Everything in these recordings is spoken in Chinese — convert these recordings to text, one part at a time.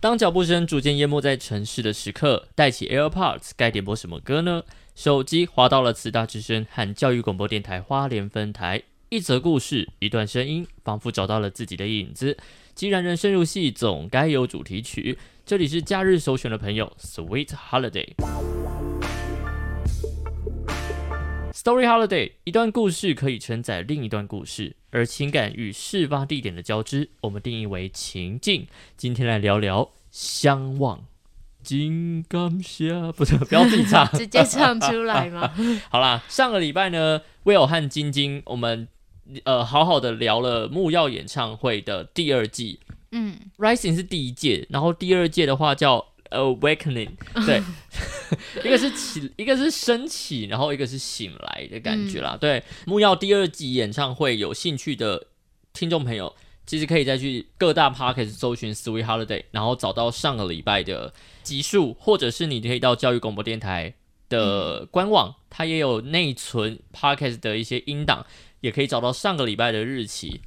当脚步声逐渐淹没在城市的时刻，戴起 AirPods，该点播什么歌呢？手机滑到了慈大之声和教育广播电台花莲分台，一则故事，一段声音，仿佛找到了自己的影子。既然人生如戏，总该有主题曲。这里是假日首选的朋友，Sweet Holiday。Story Holiday，一段故事可以承载另一段故事，而情感与事发地点的交织，我们定义为情境。今天来聊聊相望。金刚侠，不是，不要自己唱，直接唱出来吗？好啦，上个礼拜呢，Will 和晶晶，我们呃好好的聊了木曜演唱会的第二季。嗯，Rising 是第一届，然后第二届的话叫 Awakening，对，一个是起，一个是升起，然后一个是醒来的感觉啦。对，木曜第二季演唱会有兴趣的听众朋友，其实可以再去各大 Parkes 搜寻 Sweet Holiday，然后找到上个礼拜的集数，或者是你可以到教育广播电台的官网，它也有内存 Parkes 的一些音档，也可以找到上个礼拜的日期，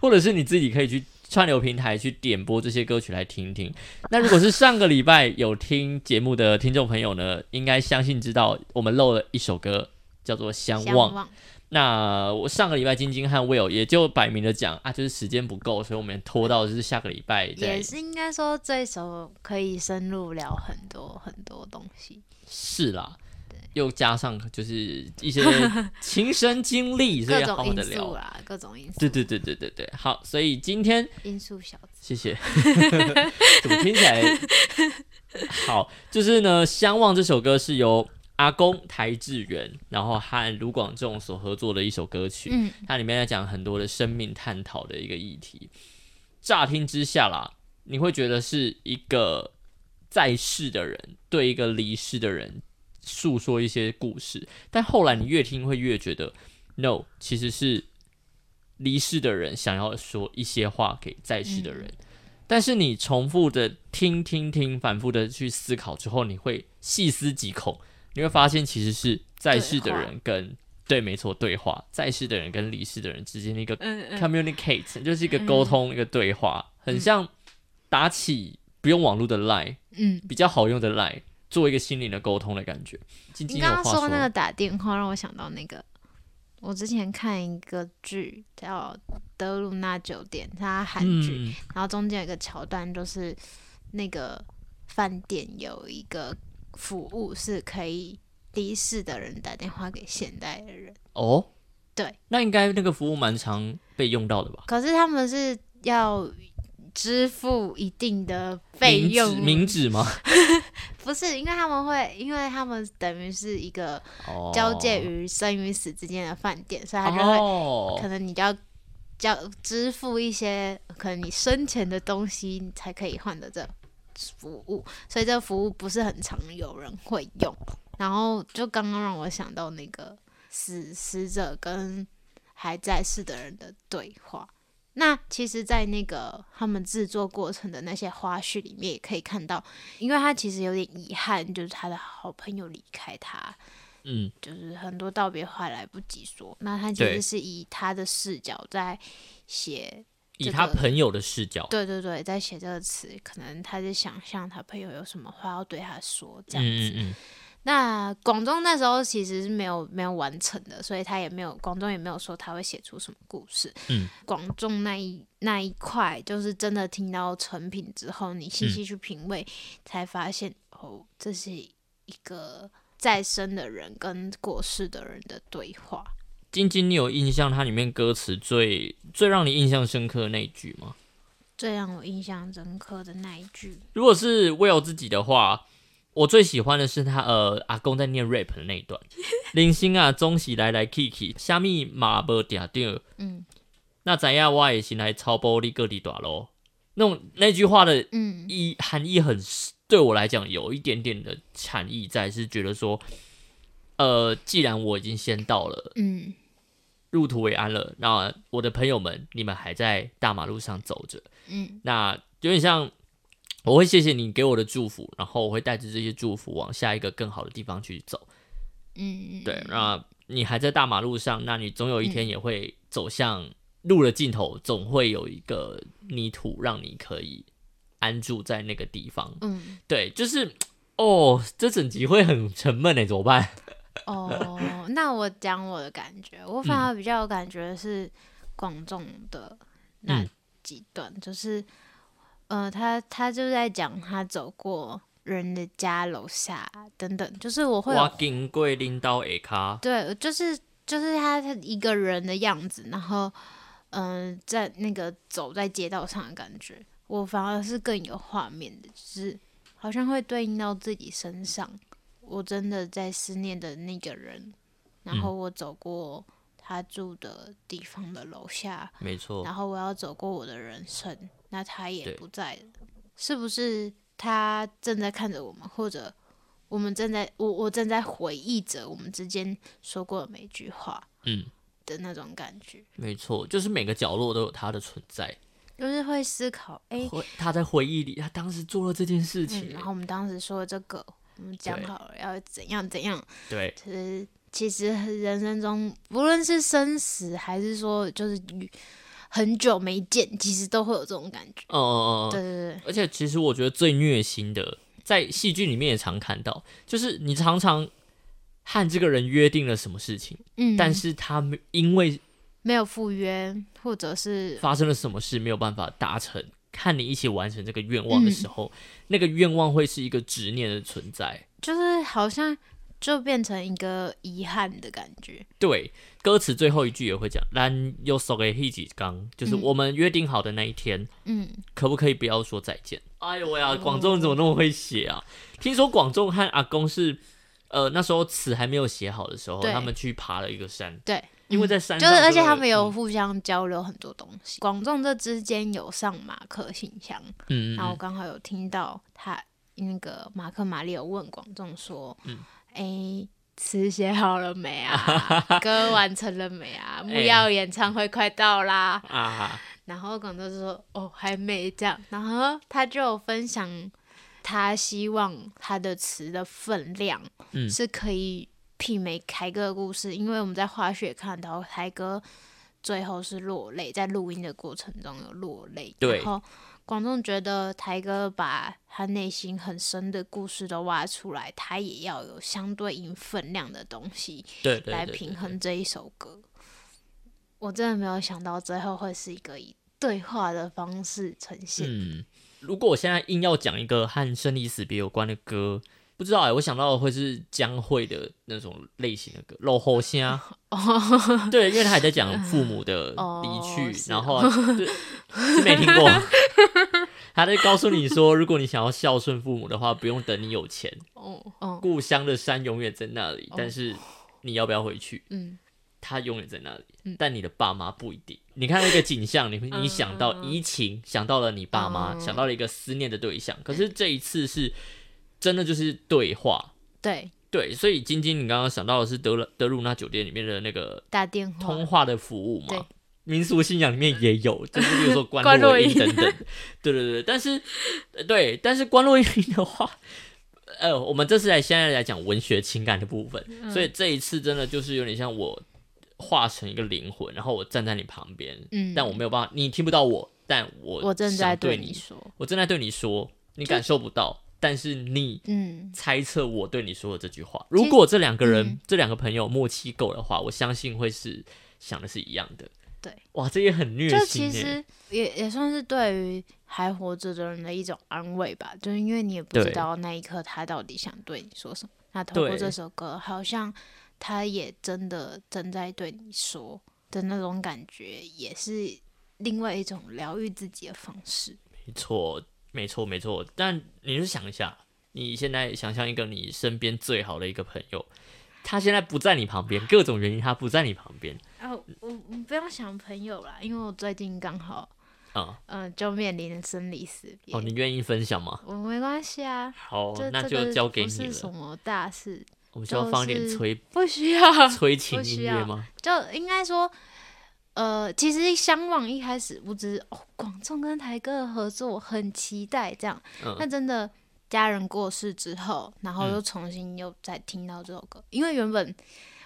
或者是你自己可以去。串流平台去点播这些歌曲来听听。那如果是上个礼拜有听节目的听众朋友呢，应该相信知道我们漏了一首歌，叫做《相望》。那我上个礼拜晶晶和 Will 也就摆明了讲啊，就是时间不够，所以我们拖到就是下个礼拜。也是应该说这首可以深入聊很多很多东西。是啦。又加上就是一些 亲身经历，所以好好的聊啦，各种因素。对对对对对对，好，所以今天因素小子，谢谢。怎么听起来 好？就是呢，《相望》这首歌是由阿公台志远，然后和卢广仲所合作的一首歌曲。嗯，它里面在讲很多的生命探讨的一个议题。乍听之下啦，你会觉得是一个在世的人对一个离世的人。诉说一些故事，但后来你越听会越觉得，no，其实是离世的人想要说一些话给在世的人。但是你重复的听听听，反复的去思考之后，你会细思极恐，你会发现其实是在世的人跟对，没错，对话，在世的人跟离世的人之间的一个 communicate，就是一个沟通，一个对话，很像打起不用网络的 line，嗯，比较好用的 line。做一个心灵的沟通的感觉。你刚刚说那个打电话，让我想到那个，我之前看一个剧叫《德鲁纳酒店》，它韩剧，然后中间有一个桥段，就是那个饭店有一个服务是可以离世的人打电话给现代的人。哦，对，那应该那个服务蛮常被用到的吧？可是他们是要。支付一定的费用，明纸吗？不是，因为他们会，因为他们等于是一个交界于生与死之间的饭店，所以他就会，可能你就要交支付一些可能你生前的东西你才可以换的这服务，所以这个服务不是很常有人会用。然后就刚刚让我想到那个死死者跟还在世的人的对话。那其实，在那个他们制作过程的那些花絮里面，也可以看到，因为他其实有点遗憾，就是他的好朋友离开他，嗯，就是很多道别话来不及说。那他其实是以他的视角在写，以他朋友的视角，对对对，在写这个词，可能他在想象他朋友有什么话要对他说，这样子。那广东那时候其实是没有没有完成的，所以他也没有广东也没有说他会写出什么故事。嗯，广众那一那一块就是真的听到成品之后，你细细去品味，才发现哦，这是一个再生的人跟过世的人的对话。晶晶，你有印象它里面歌词最最让你印象深刻的那一句吗？最让我印象深刻的那一句，如果是 Will 自己的话。我最喜欢的是他呃阿公在念 rap 的那一段，零星啊，中喜来来 Kiki，虾米马不嗲掉，嗯，那怎样我也先来超玻璃个地短咯。那种那句话的意含义很，对我来讲有一点点的禅意在，是觉得说，呃，既然我已经先到了，嗯，入土为安了，那我的朋友们，你们还在大马路上走着，嗯，那有点像。我会谢谢你给我的祝福，然后我会带着这些祝福往下一个更好的地方去走。嗯，对。那你还在大马路上，那你总有一天也会走向路的尽头，总会有一个泥土让你可以安住在那个地方。嗯，对，就是哦，这整集会很沉闷诶，怎么办？哦，那我讲我的感觉，我反而比较有感觉是广众的那几段，就是呃，他他就在讲他走过人的家楼下等等，就是我会我经过领导下卡，对，就是就是他他一个人的样子，然后嗯，在那个走在街道上的感觉，我反而是更有画面的，就是好像会对应到自己身上。我真的在思念的那个人，然后我走过他住的地方的楼下，没错。然后我要走过我的人生，那他也不在了，是不是他正在看着我们，或者我们正在我我正在回忆着我们之间说过的每句话，嗯的那种感觉。没错，就是每个角落都有他的存在，就是会思考，哎，他在回忆里，他当时做了这件事情，然后我们当时说这个。我们讲好了要怎样怎样。对，其实其实人生中，不论是生死，还是说就是很久没见，其实都会有这种感觉。哦哦哦，对对对。而且其实我觉得最虐心的，在戏剧里面也常看到，就是你常常和这个人约定了什么事情，嗯，但是他因为没有赴约，或者是发生了什么事没有办法达成。看你一起完成这个愿望的时候，那个愿望会是一个执念的存在，就是好像就变成一个遗憾的感觉。对，歌词最后一句也会讲“咱又送给黑几刚”，就是我们约定好的那一天，嗯，可不可以不要说再见？哎呦喂呀，广仲怎么那么会写啊？听说广仲和阿公是，呃，那时候词还没有写好的时候，他们去爬了一个山，对。因为在山就是，而且他们有互相交流很多东西。广众这之间有上马克信箱，嗯，然后我刚好有听到他那个马克玛丽有问广众说：“嗯，哎，词写好了没啊？歌完成了没啊？木曜演唱会快到啦！”啊，然后广州就说：“哦，还没这样。”然后他就分享他希望他的词的分量，嗯，是可以。媲美凯哥的故事，因为我们在滑雪看到凯哥最后是落泪，在录音的过程中有落泪。然后广众觉得台哥把他内心很深的故事都挖出来，他也要有相对应分量的东西，对，来平衡这一首歌。我真的没有想到最后会是一个以对话的方式呈现。嗯，如果我现在硬要讲一个和生离死别有关的歌。不知道哎，我想到的会是江蕙的那种类型的歌，《老后虾》。对，因为他还在讲父母的 离去，然后 是没听过。他在告诉你说，如果你想要孝顺父母的话，不用等你有钱。哦哦，故乡的山永远在那里，但是你要不要回去？嗯，他永远在那里，但你的爸妈不一定。你看那个景象，你你想到移情，想到了你爸妈，想到了一个思念的对象。可是这一次是。真的就是对话，对对，所以晶晶，你刚刚想到的是德鲁德鲁纳酒店里面的那个打电话通话的服务嘛？民俗信仰里面也有，就是比如说关洛音等等，对对对。但是对，但是关洛音的话，呃，我们这次来现在来讲文学情感的部分，所以这一次真的就是有点像我化成一个灵魂，然后我站在你旁边，嗯，但我没有办法，你听不到我，但我我正在对你说，我正在对你说，你感受不到。但是你猜测我对你说的这句话，如果这两个人这两个朋友默契够的话，我相信会是想的是一样的。对，哇，这也很虐心。其实也也算是对于还活着的人的一种安慰吧，就是因为你也不知道那一刻他到底想对你说什么。那通过这首歌，好像他也真的正在对你说的那种感觉，也是另外一种疗愈自己的方式。没错。没错，没错。但你就想一下，你现在想象一个你身边最好的一个朋友，他现在不在你旁边，各种原因他不在你旁边。啊，我我不要想朋友啦，因为我最近刚好，嗯嗯，就面临生离死别。哦，你愿意分享吗？我没关系啊。好，那就交给你了。是什么大事？我们需要放点催，不需要催情音乐吗？就应该说。呃，其实相望一开始，我只是哦，广众跟台哥的合作很期待这样。那真的家人过世之后，然后又重新又再听到这首歌，因为原本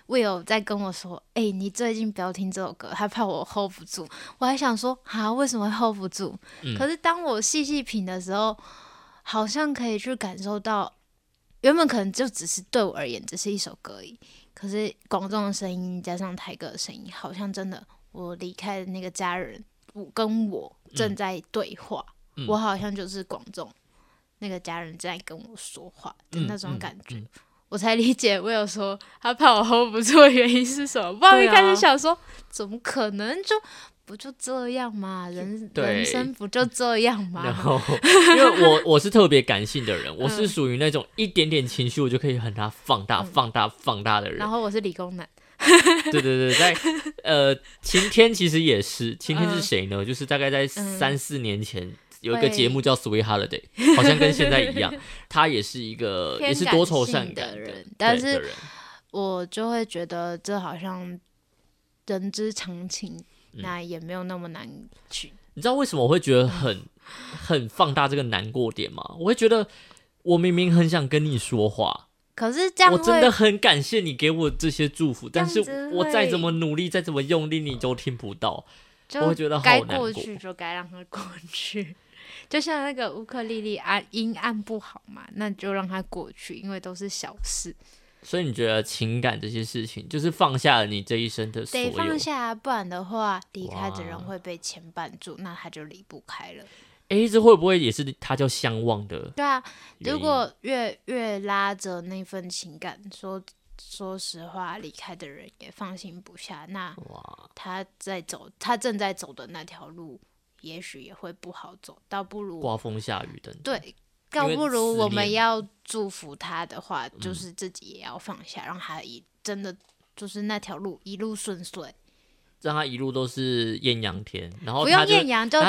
Will 在跟我说：“哎，你最近不要听这首歌，他怕我 hold 不住。”我还想说：“啊，为什么会 hold 不住？”可是当我细细品的时候，好像可以去感受到，原本可能就只是对我而言只是一首歌而已。可是广众的声音加上台歌的声音，好像真的我离开的那个家人，我跟我正在对话，我好像就是广众那个家人在跟我说话的那种感觉。我才理解，我有说他怕我 hold 不住的原因是什么。不然一开始想说，怎么可能就不就这样嘛？人人生不就这样嘛？然后，因为我我是特别感性的人，我是属于那种一点点情绪我就可以很大放大、放大、放大的人。然后我是理工男。对对对，在呃，晴天其实也是，晴天是谁呢？就是大概在三四年前。有一个节目叫《Sweet Holiday》，好像跟现在一样，他也是一个也是多愁善感的人，但是我就会觉得这好像人之常情，那也没有那么难去。你知道为什么我会觉得很很放大这个难过点吗？我会觉得我明明很想跟你说话，可是这样我真的很感谢你给我这些祝福，但是我再怎么努力，再怎么用力，你都听不到，我会觉得该过去就该让它过去。就像那个乌克丽丽按音按不好嘛，那就让它过去，因为都是小事。所以你觉得情感这些事情，就是放下了你这一生的所有，得放下，不然的话，离开的人会被牵绊住，那他就离不开了。哎，这会不会也是他叫相忘的？对啊，如果越越拉着那份情感，说说实话，离开的人也放心不下，那哇，他在走，他正在走的那条路。也许也会不好走，倒不如刮风下雨等。对，倒不如我们要祝福他的话，就是自己也要放下，让他一真的就是那条路一路顺遂。让他一路都是艳阳天，然后他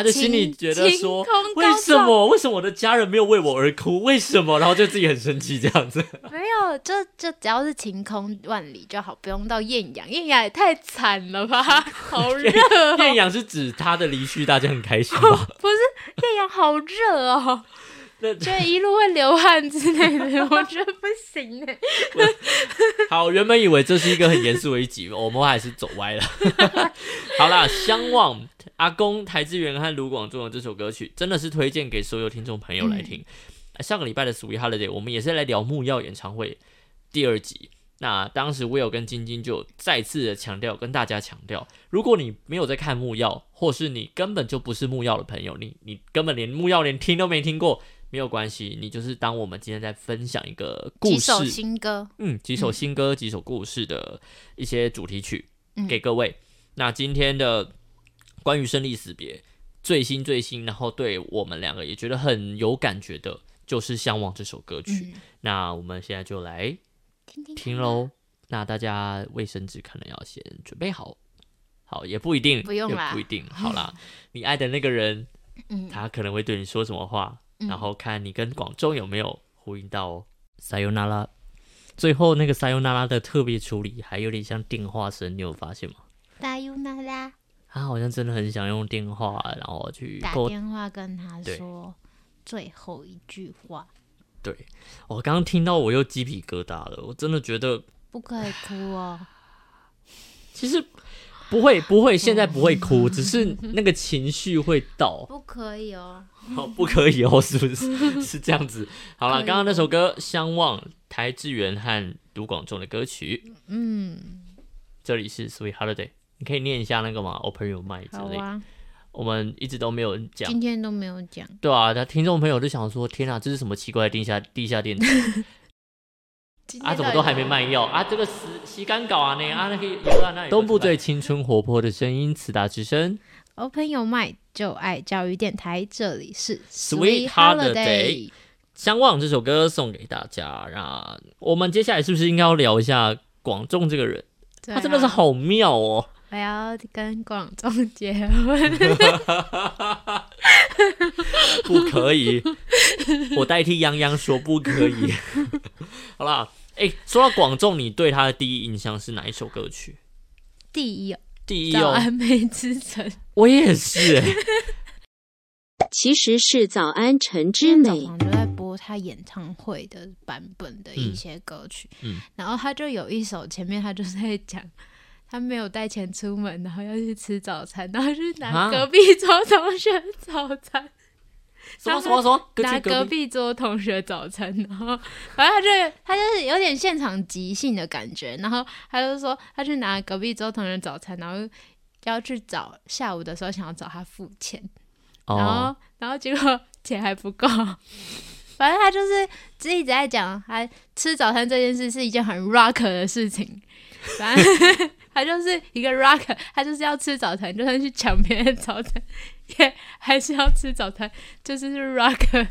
就心里觉得说，为什么为什么我的家人没有为我而哭？为什么？然后就自己很生气这样子。没有，就就只要是晴空万里就好，不用到艳阳。艳阳也太惨了吧，好热。艳阳是指他的离去，大家很开心吗？不是，艳阳好热哦。就 一路会流汗之类的，我觉得不行 哎。好，原本以为这是一个很严肃的一集，我们还是走歪了。好啦，相望阿公台志源和卢广仲的这首歌曲，真的是推荐给所有听众朋友来听。上个礼拜的 Sweet Holiday，我们也是来聊木曜演唱会第二集。那当时 Will 跟晶晶就再次的强调，跟大家强调，如果你没有在看木曜，或是你根本就不是木曜的朋友，你你根本连木曜连听都没听过。没有关系，你就是当我们今天在分享一个故事，几首新歌，嗯，几首新歌，几首故事的一些主题曲给各位。那今天的关于生离死别最新最新，然后对我们两个也觉得很有感觉的，就是《向往》这首歌曲。那我们现在就来听听喽。那大家卫生纸可能要先准备好，好也不一定，不用啦，不一定。好啦，你爱的那个人，嗯，他可能会对你说什么话？然后看你跟广州有没有呼应到哦。Sayonara，最后那个 Sayonara 的特别处理还有点像电话声，你有发现吗？Sayonara，他好像真的很想用电话，然后去打电话跟他说最后一句话。对，我刚刚听到我又鸡皮疙瘩了，我真的觉得不可以哭哦。其实。不会 不会，现在不会哭，只是那个情绪会到。不可以哦，好不可以哦，是不是 是这样子？好了，刚刚那首歌《相望》，台志源和卢广仲的歌曲。嗯，这里是 Sweet Holiday，你可以念一下那个吗？Open your mind 之类。我们一直都没有讲，今天都没有讲。对啊，那听众朋友就想说：天啊，这是什么奇怪的地下地下电台？啊，怎么都还没卖药啊？这个洗洗干搞啊，那啊，那个东部最青春活泼的声音，慈大之声，Open Your Mind，就爱教育电台，这里是 Sweet Holiday，相望这首歌送给大家。那我们接下来是不是应该要聊一下广仲这个人？他真的是好妙哦！我要跟广仲结婚，不可以，我代替泱泱说不可以。好啦。哎，说到广众，你对他的第一印象是哪一首歌曲？第一，第一哦，《早安美之城》。我也是，哎，其实是《早安晨之美》。就在播他演唱会的版本的一些歌曲，嗯然后他就有一首前面他就在讲他没有带钱出门，然后要去吃早餐，然后去拿隔壁桌同学早餐。什么什么什么？拿隔壁桌同学早餐，然后反正他就他就是有点现场即兴的感觉，然后他就说他去拿隔壁桌同学早餐，然后要去找下午的时候想要找他付钱，然后然后结果钱还不够，反正他就是一直在讲他吃早餐这件事是一件很 rock 的事情，反正。他就是一个 rock，他就是要吃早餐，就算去抢别人早餐，也还是要吃早餐，就是 rock。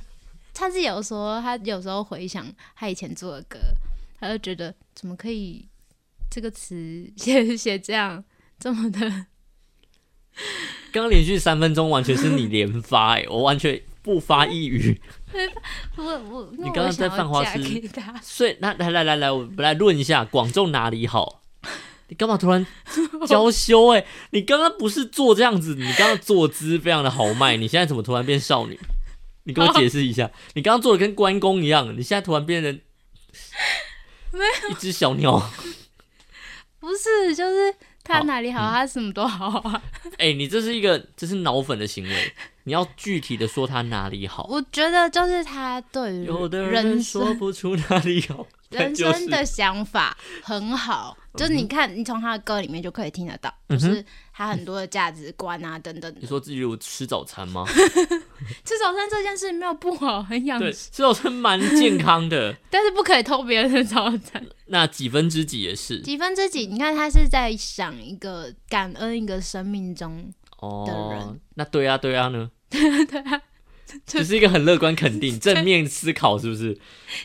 他是有说，他有时候回想他以前做的歌，他就觉得怎么可以这个词写写这样这么的。刚刚连续三分钟完全是你连发哎，我完全不发一语。我我你刚刚在犯花痴，所以那来来来来，我们来论一下广州哪里好。你干嘛突然 娇羞？哎，你刚刚不是坐这样子，你刚刚坐姿非常的豪迈，你现在怎么突然变少女？你给我解释一下，你刚刚做的跟关公一样，你现在突然变成没有一只小鸟？不是，就是他哪里好，他什么都好啊。哎，你这是一个这是脑粉的行为，你要具体的说他哪里好。我觉得就是他对于有的人说不出哪里好。人生的想法很好，就是你看，你从他的歌里面就可以听得到，就是他很多的价值观啊等等。你说自己有吃早餐吗？吃早餐这件事没有不好，很养。对，吃早餐蛮健康的，但是不可以偷别人的早餐。那几分之几也是？几分之几？你看他是在想一个感恩一个生命中的人。那对啊，对啊呢？对啊。只是一个很乐观、肯定、正面思考，是不是？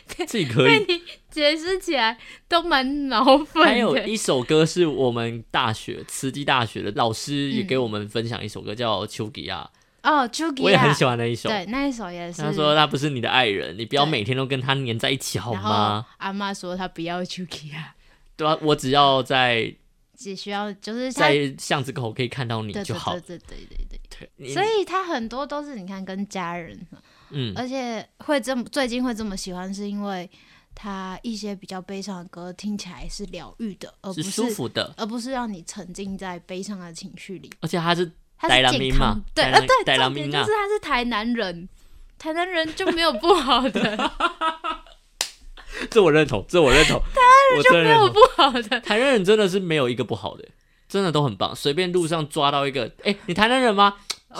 自己可以。你解释起来都蛮脑粉。还有一首歌是我们大学慈济大学的老师也给我们分享一首歌，叫《丘吉亚》。哦，丘吉亚，我也很喜欢那一首。对，那一首也是。他说他不是你的爱人，你不要每天都跟他黏在一起，好吗？阿妈说他不要丘吉亚。对啊，我只要在。只需要就是在巷子口可以看到你就好。对对对对对对。所以他很多都是你看跟家人，嗯，而且会这么最近会这么喜欢，是因为他一些比较悲伤的歌听起来是疗愈的，而不是舒服的，而不是让你沉浸在悲伤的情绪里。而且他是他是健康，对，呃对，重点就是他是台南人，台南人就没有不好的。这我认同，这我认同。台湾人就没有不好的，台湾人真的是没有一个不好的，真的都很棒。随便路上抓到一个，哎，你台南人吗？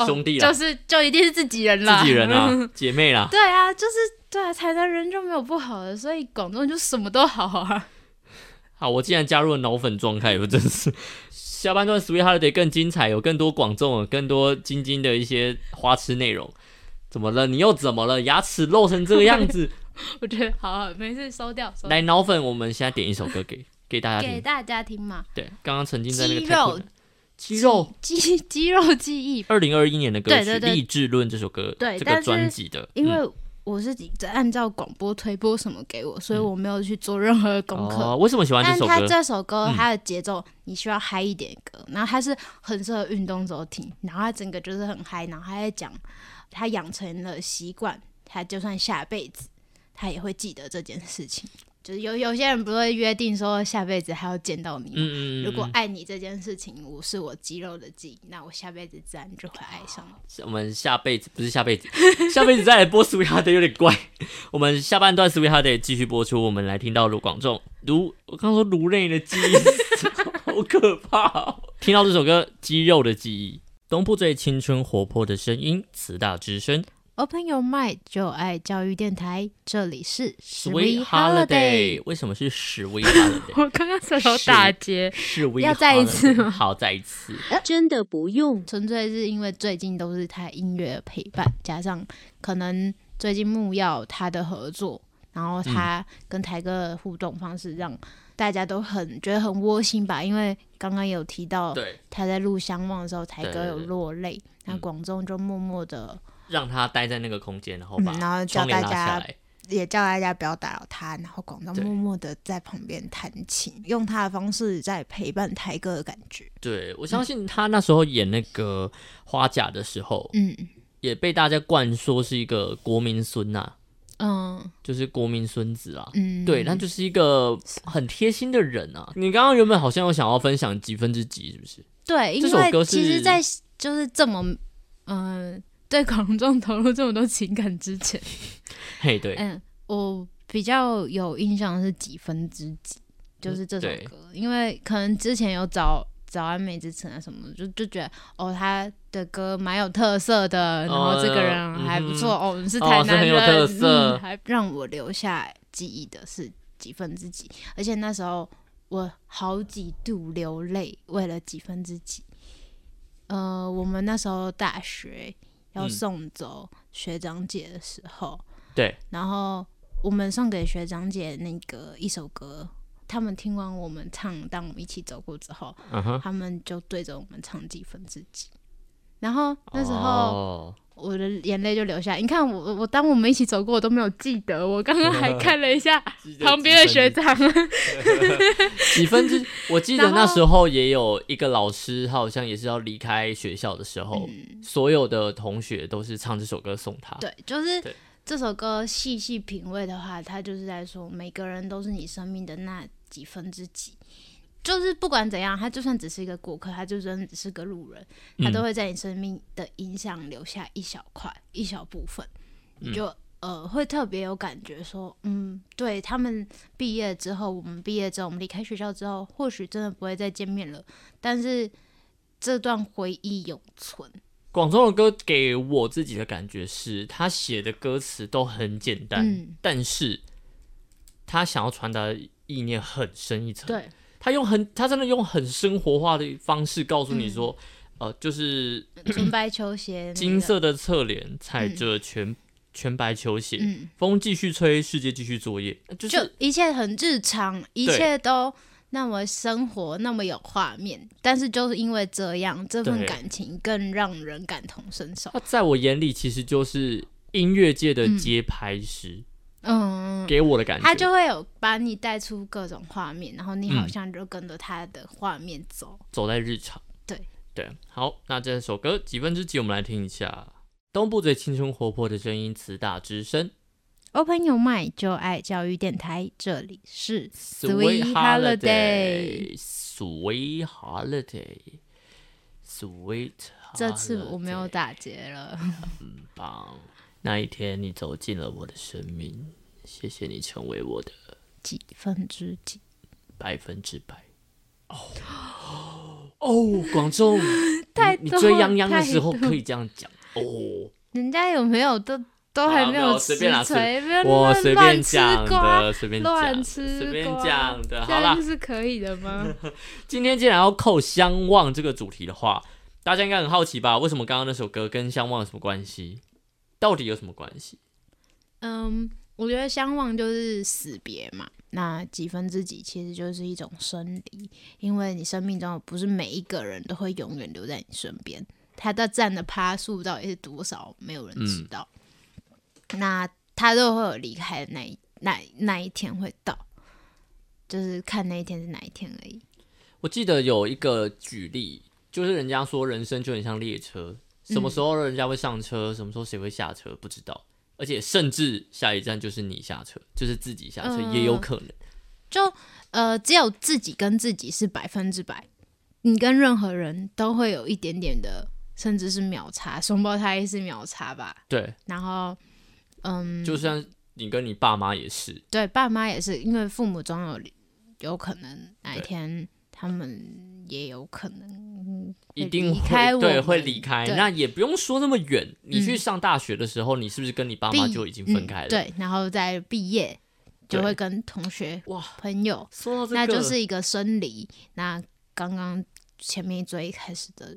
兄弟，就是就一定是自己人啦，自己人啊，姐妹啦。对啊，就是对啊，台南人就没有不好的，所以广东人就什么都好啊。好，我既然加入了脑粉状态，我真是下半段 Sweet Holiday 更精彩，有更多广众，更多晶晶的一些花痴内容。怎么了？你又怎么了？牙齿露成这个样子？我觉得好，没事，收掉。来，脑粉，我们现在点一首歌给给大家听，给大家听嘛。对，刚刚曾经在那个肌肉肌肉肌肌肉记忆，二零二一年的歌曲《励志论》这首歌，对这个专辑的。因为我是在按照广播推播什么给我，所以我没有去做任何功课。为什么喜欢这首歌？但它这首歌它的节奏你需要嗨一点歌，然后它是很适合运动时候听，然后它整个就是很嗨，然后他在讲他养成了习惯，他就算下辈子。他也会记得这件事情，就是有有些人不会约定说下辈子还要见到你。嗯嗯如果爱你这件事情，我是我肌肉的记忆，那我下辈子自然就会爱上你。我们下辈子不是下辈子，下辈子再来播《Sweet Heart》有点怪。我们下半段《Sweet Heart》继续播出，我们来听到卢广仲，卢我刚说颅内的记忆，好可怕。听到这首歌《肌肉的记忆》，东部最青春活泼的声音，慈大之声。Open your mind，就爱教育电台，这里是 Sweet Holiday。为什么是 Sweet Holiday？我刚刚舌头打结，要再一次吗？好，再一次。真的不用，纯粹是因为最近都是他音乐陪伴，加上可能最近木曜他的合作，然后他跟台哥的互动方式，让大家都很觉得很窝心吧。因为刚刚有提到，他在录《相望》的时候，台哥有落泪，那广众就默默的。让他待在那个空间，然后把然后叫大家也叫大家不要打扰他，然后广东默默的在旁边弹琴，用他的方式在陪伴台哥的感觉。对，我相信他那时候演那个花甲的时候，嗯，也被大家灌说是一个国民孙呐。嗯，就是国民孙子啊，嗯，对，那就是一个很贴心的人啊。你刚刚原本好像有想要分享几分之几，是不是？对，这首歌其实，在就是这么嗯，对广众投入这么多情感之前，嘿，对，嗯，我比较有印象是几分之几，就是这首歌，因为可能之前有找。找安美之城啊什么，就就觉得哦，他的歌蛮有特色的，然后这个人还不错哦，是台南人，还让我留下记忆的是几分之几，而且那时候我好几度流泪，为了几分之几。呃，我们那时候大学要送走学长姐的时候，对，然后我们送给学长姐那个一首歌。他们听完我们唱，当我们一起走过之后，他们就对着我们唱几分之几。然后那时候我的眼泪就流下。你看我，我当我们一起走过，我都没有记得。我刚刚还看了一下旁边的学长，几分之。我记得那时候也有一个老师，他好像也是要离开学校的时候，所有的同学都是唱这首歌送他。对，就是这首歌细细品味的话，他就是在说每个人都是你生命的那。几分之几，就是不管怎样，他就算只是一个过客，他就算只是个路人，他都会在你生命的影响留下一小块、一小部分，你就呃会特别有感觉，说嗯，对他们毕业之后，我们毕业之后，我们离开学校之后，或许真的不会再见面了，但是这段回忆永存。广州的歌给我自己的感觉是，他写的歌词都很简单，但是他想要传达的。意念很深一层，对他用很，他真的用很生活化的方式告诉你说，呃，就是纯白球鞋，金色的侧脸，踩着全全白球鞋，风继续吹，世界继续作业，就一切很日常，一切都那么生活，那么有画面，但是就是因为这样，这份感情更让人感同身受。在我眼里，其实就是音乐界的节拍师。嗯，给我的感觉，他就会有把你带出各种画面，然后你好像就跟着他的画面走，走在日常。对对，好，那这首歌几分之几？我们来听一下东部最青春活泼的声音，慈大之声。Open your mind，就爱教育电台，这里是 Sweet Holiday，Sweet Holiday，Sweet。这次我没有打结了，很棒。那一天，你走进了我的生命，谢谢你成为我的几分之几，百分之百。哦哦，广州，太你追泱泱的时候可以这样讲哦。人家有没有都都还没有随便我随便讲的，随便乱吃，随便讲的，好啦，是可以的吗？今天既然要扣相望这个主题的话，大家应该很好奇吧？为什么刚刚那首歌跟相望有什么关系？到底有什么关系？嗯，我觉得相忘就是死别嘛。那几分之几其实就是一种生离，因为你生命中不是每一个人都会永远留在你身边，他的占的趴数到底是多少，没有人知道。那他都会有离开的那一那那一天会到，就是看那一天是哪一天而已。我记得有一个举例，就是人家说人生就很像列车。什么时候人家会上车？什么时候谁会下车？不知道。而且甚至下一站就是你下车，就是自己下车也有可能。就呃，只有自己跟自己是百分之百，你跟任何人都会有一点点的，甚至是秒差。双胞胎是秒差吧？对。然后，嗯，就算你跟你爸妈也是。对，爸妈也是，因为父母总有有可能哪一天他们也有可能。一定会对会离开，那也不用说那么远。你去上大学的时候，你是不是跟你爸妈就已经分开了？对，然后在毕业就会跟同学哇朋友说到这个，那就是一个生离。那刚刚前面最一开始的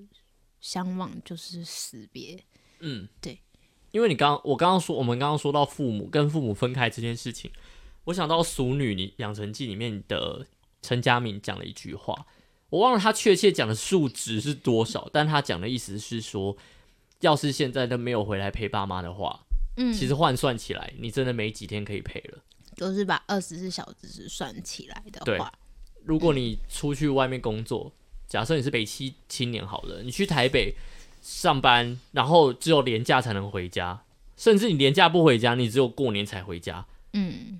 相望就是死别。嗯，对，因为你刚我刚刚说我们刚刚说到父母跟父母分开这件事情，我想到《俗女》你养成记里面的陈佳明讲了一句话。我忘了他确切讲的数值是多少，但他讲的意思是说，要是现在都没有回来陪爸妈的话，嗯，其实换算起来，你真的没几天可以陪了。就是把二十四小时算起来的话，如果你出去外面工作，假设你是北七青年好了，你去台北上班，然后只有年假才能回家，甚至你年假不回家，你只有过年才回家。嗯，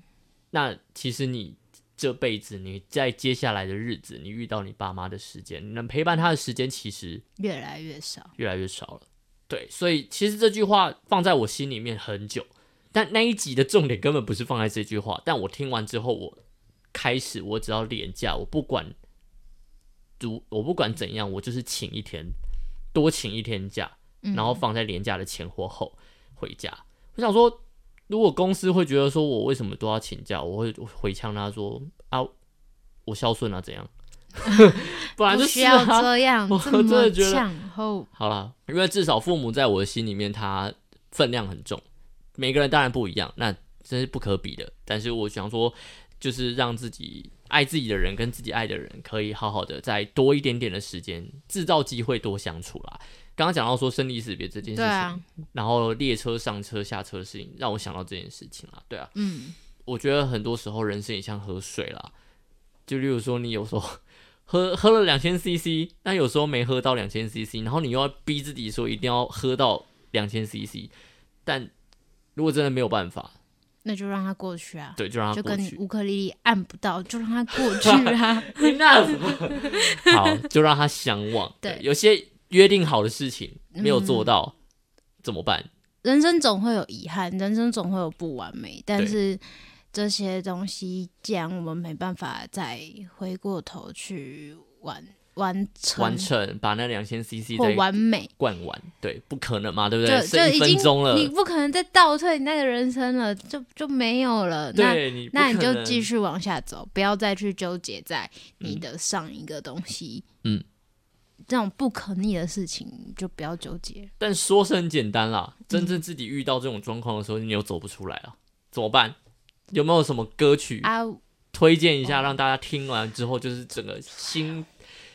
那其实你这辈子，你在接下来的日子，你遇到你爸妈的时间，你能陪伴他的时间，其实越来越少，越来越少了。对，所以其实这句话放在我心里面很久，但那一集的重点根本不是放在这句话。但我听完之后，我开始，我只要廉价，我不管，如我不管怎样，我就是请一天，多请一天假，然后放在廉价的前或后。回家，我想说，如果公司会觉得说我为什么都要请假，我会回呛他说啊，我孝顺啊，怎样？不然就需要这样，我真的觉得好了，因为至少父母在我的心里面，他分量很重。每个人当然不一样，那这是不可比的。但是我想说，就是让自己爱自己的人跟自己爱的人，可以好好的再多一点点的时间，制造机会多相处啦。刚刚讲到说生离死别这件事情，然后列车上车下车的事情，让我想到这件事情啦。对啊，嗯，我觉得很多时候人生也像喝水啦，就例如说你有时候喝 喝了两千 CC，但有时候没喝到两千 CC，然后你又要逼自己说一定要喝到两千 CC，但如果真的没有办法，那就让它过去啊。对，就让它过去。就跟乌克丽丽按不到，就让它过 去啊。好，就让它相望。对，有些。约定好的事情没有做到，怎么办？人生总会有遗憾，人生总会有不完美。但是这些东西，既然我们没办法再回过头去完完成，完成把那两千 CC 或完美灌完，对，不可能嘛，对不对？就已经你不可能再倒退你那个人生了，就就没有了。那那你就继续往下走，不要再去纠结在你的上一个东西。嗯。这种不可逆的事情就不要纠结。但说是很简单啦，真正自己遇到这种状况的时候，你又走不出来了，怎么办？有没有什么歌曲啊？推荐一下，让大家听完之后就是整个心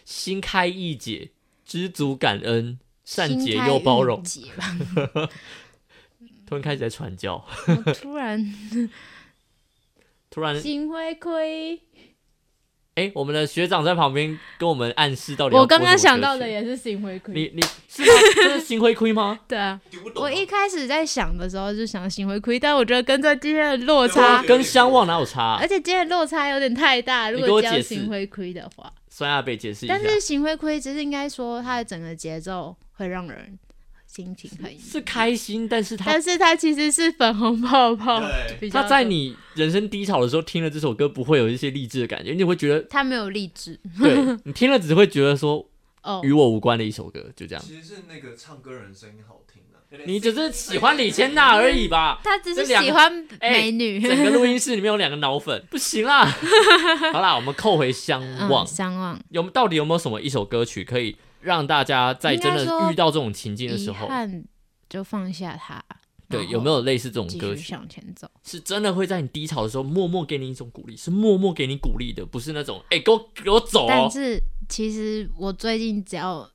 心开意解，知足感恩，善解又包容。突然开始在传教，突然 突然心会亏。哎，我们的学长在旁边跟我们暗示到底。我刚刚想到的也是心灰亏。你你是吗？这是心灰亏吗？对啊。我一开始在想的时候就想心灰亏，但我觉得跟这今天的落差跟相望哪有差？而且今天的落差有点太大。如果叫心灰亏的话，酸亚被解释一下。但是心灰亏其实应该说它的整个节奏会让人。心情很是开心，但是他但是他其实是粉红泡泡。他在你人生低潮的时候听了这首歌，不会有一些励志的感觉，你会觉得他没有励志。对 你听了只会觉得说，哦，与我无关的一首歌，就这样。其实是那个唱歌人声音好听的，你只是喜欢李千娜而已吧？他只是喜欢美女。整个录音室里面有两个脑粉，不行啦。好啦，我们扣回相望，相望有到底有没有什么一首歌曲可以？让大家在真的遇到这种情境的时候，就放下它。对，有没有类似这种歌曲？向前走，是真的会在你低潮的时候默默给你一种鼓励，是默默给你鼓励的，不是那种哎，给我给我走。但是其实我最近只要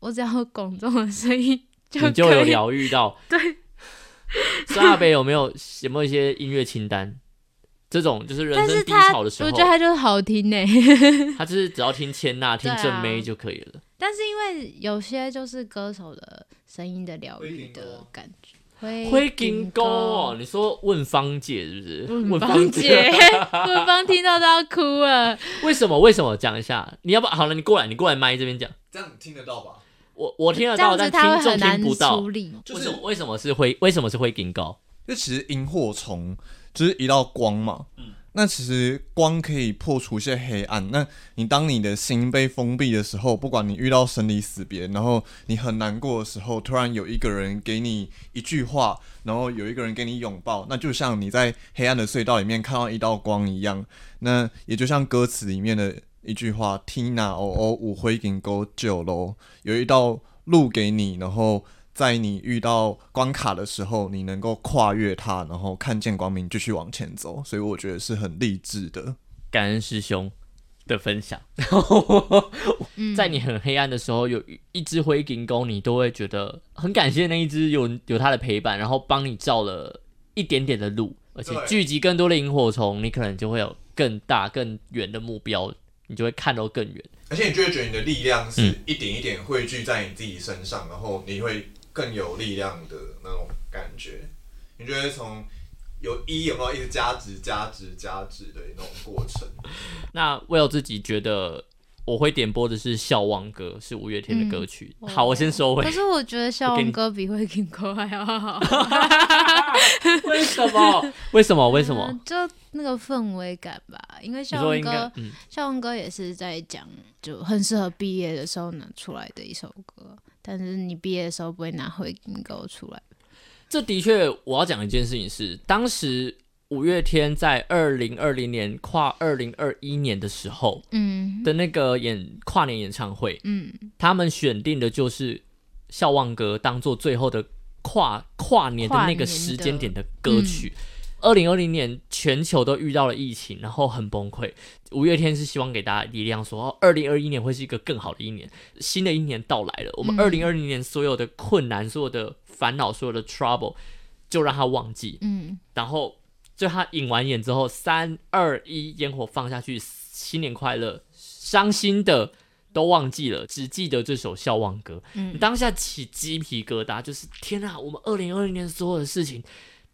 我只要广众的声音，你就有疗愈到。对，孙阿北有没有有没有一些音乐清单？这种就是人生低潮的时候，我觉得他就是好听呢。他就是只要听千娜、听正妹就可以了。但是因为有些就是歌手的声音的疗愈的感觉。灰金沟哦，你说问芳姐是不是？问芳姐，问芳听到都要哭了。为什么？为什么？讲一下。你要不好了，你过来，你过来麦这边讲。这样听得到吧？我我听得到，但听众听不到。为什么？为什么是灰？为什么是灰金沟？就其实萤火虫。就是一道光嘛，嗯，那其实光可以破除一些黑暗。那你当你的心被封闭的时候，不管你遇到生离死别，然后你很难过的时候，突然有一个人给你一句话，然后有一个人给你拥抱，那就像你在黑暗的隧道里面看到一道光一样。那也就像歌词里面的一句话：“Tina 哦哦，五灰金沟九楼，有一道路给你，然后。”在你遇到关卡的时候，你能够跨越它，然后看见光明，继续往前走。所以我觉得是很励志的。感恩师兄的分享。在你很黑暗的时候，有一只灰金钩，你都会觉得很感谢那一只有有它的陪伴，然后帮你照了一点点的路，而且聚集更多的萤火虫，你可能就会有更大更远的目标，你就会看到更远。而且你就会觉得你的力量是一点一点汇聚在你自己身上，然后你会。更有力量的那种感觉，你觉得从有一有没有一直加值、加值、加值的那种过程。那 Will 自己觉得。我会点播的是《笑忘歌》，是五月天的歌曲。好，我先收回。可是我觉得《笑忘歌》比《会听歌》还要好。为什么？为什么？为什么？就那个氛围感吧。因为《笑忘歌》，《笑忘歌》也是在讲，就很适合毕业的时候拿出来的一首歌。但是你毕业的时候不会拿《会听歌》出来。这的确，我要讲一件事情是，当时。五月天在二零二零年跨二零二一年的时候，嗯，的那个演跨年演唱会，嗯，他们选定的就是《笑忘歌》当做最后的跨跨年的那个时间点的歌曲。二零二零年全球都遇到了疫情，然后很崩溃。五月天是希望给大家力量，说二零二一年会是一个更好的一年，新的一年到来了。我们二零二零年所有的困难、所有的烦恼、所有的 trouble，就让他忘记，嗯，然后。就他引完眼之后，三二一，烟火放下去，新年快乐，伤心的都忘记了，只记得这首笑忘歌。嗯，当下起鸡皮疙瘩，就是天啊，我们二零二零年所有的事情，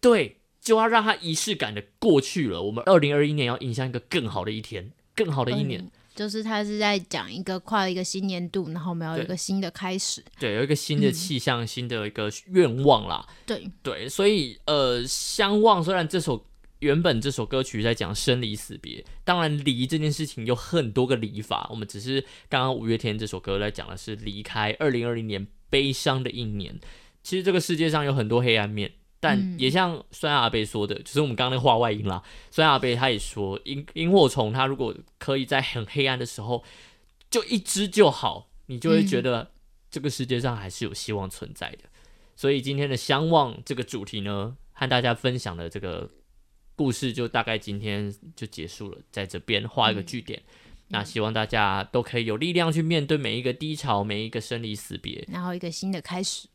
对，就要让它仪式感的过去了。我们二零二一年要迎向一个更好的一天，更好的一年。就是他是在讲一个跨了一个新年度，然后我们要有一个新的开始，对，有一个新的气象，新的一个愿望啦。对对，所以呃，相望虽然这首。原本这首歌曲在讲生离死别，当然离这件事情有很多个离法。我们只是刚刚五月天这首歌在讲的是离开二零二零年悲伤的一年。其实这个世界上有很多黑暗面，但也像酸阿贝说的，就是我们刚刚那个话外音啦。酸阿贝他也说，萤萤火虫它如果可以在很黑暗的时候就一只就好，你就会觉得这个世界上还是有希望存在的。所以今天的相望这个主题呢，和大家分享的这个。故事就大概今天就结束了，在这边画一个句点。那希望大家都可以有力量去面对每一个低潮，每一个生离死别，然后一个新的开始。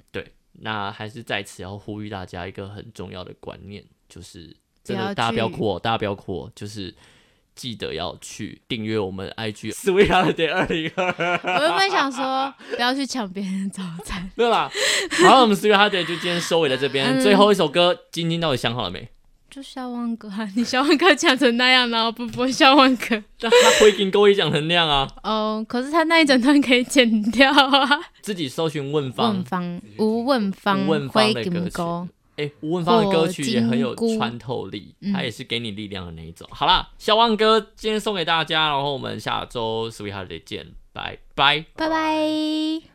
对，那还是在此要呼吁大家一个很重要的观念，就是真的大家不要哭，大家不要哭，就是记得要去订阅我们 IG Sweet Holiday 二零二。我原本想说不要去抢别人早餐，对吧？好，我们 Sweet Holiday 就今天收尾在这边。最后一首歌，晶晶到底想好了没？就笑忘歌，你笑忘歌讲成那样，然后不播笑忘歌，那 他回音歌也讲成那样啊。哦，可是他那一整段可以剪掉啊。自己搜寻问方，问方吴问方回音歌。哎，吴问方的歌曲也很有穿透力，他也是给你力量的那一种。好啦，小旺哥今天送给大家，然后我们下周 Sweet Holiday 见，拜拜，拜拜。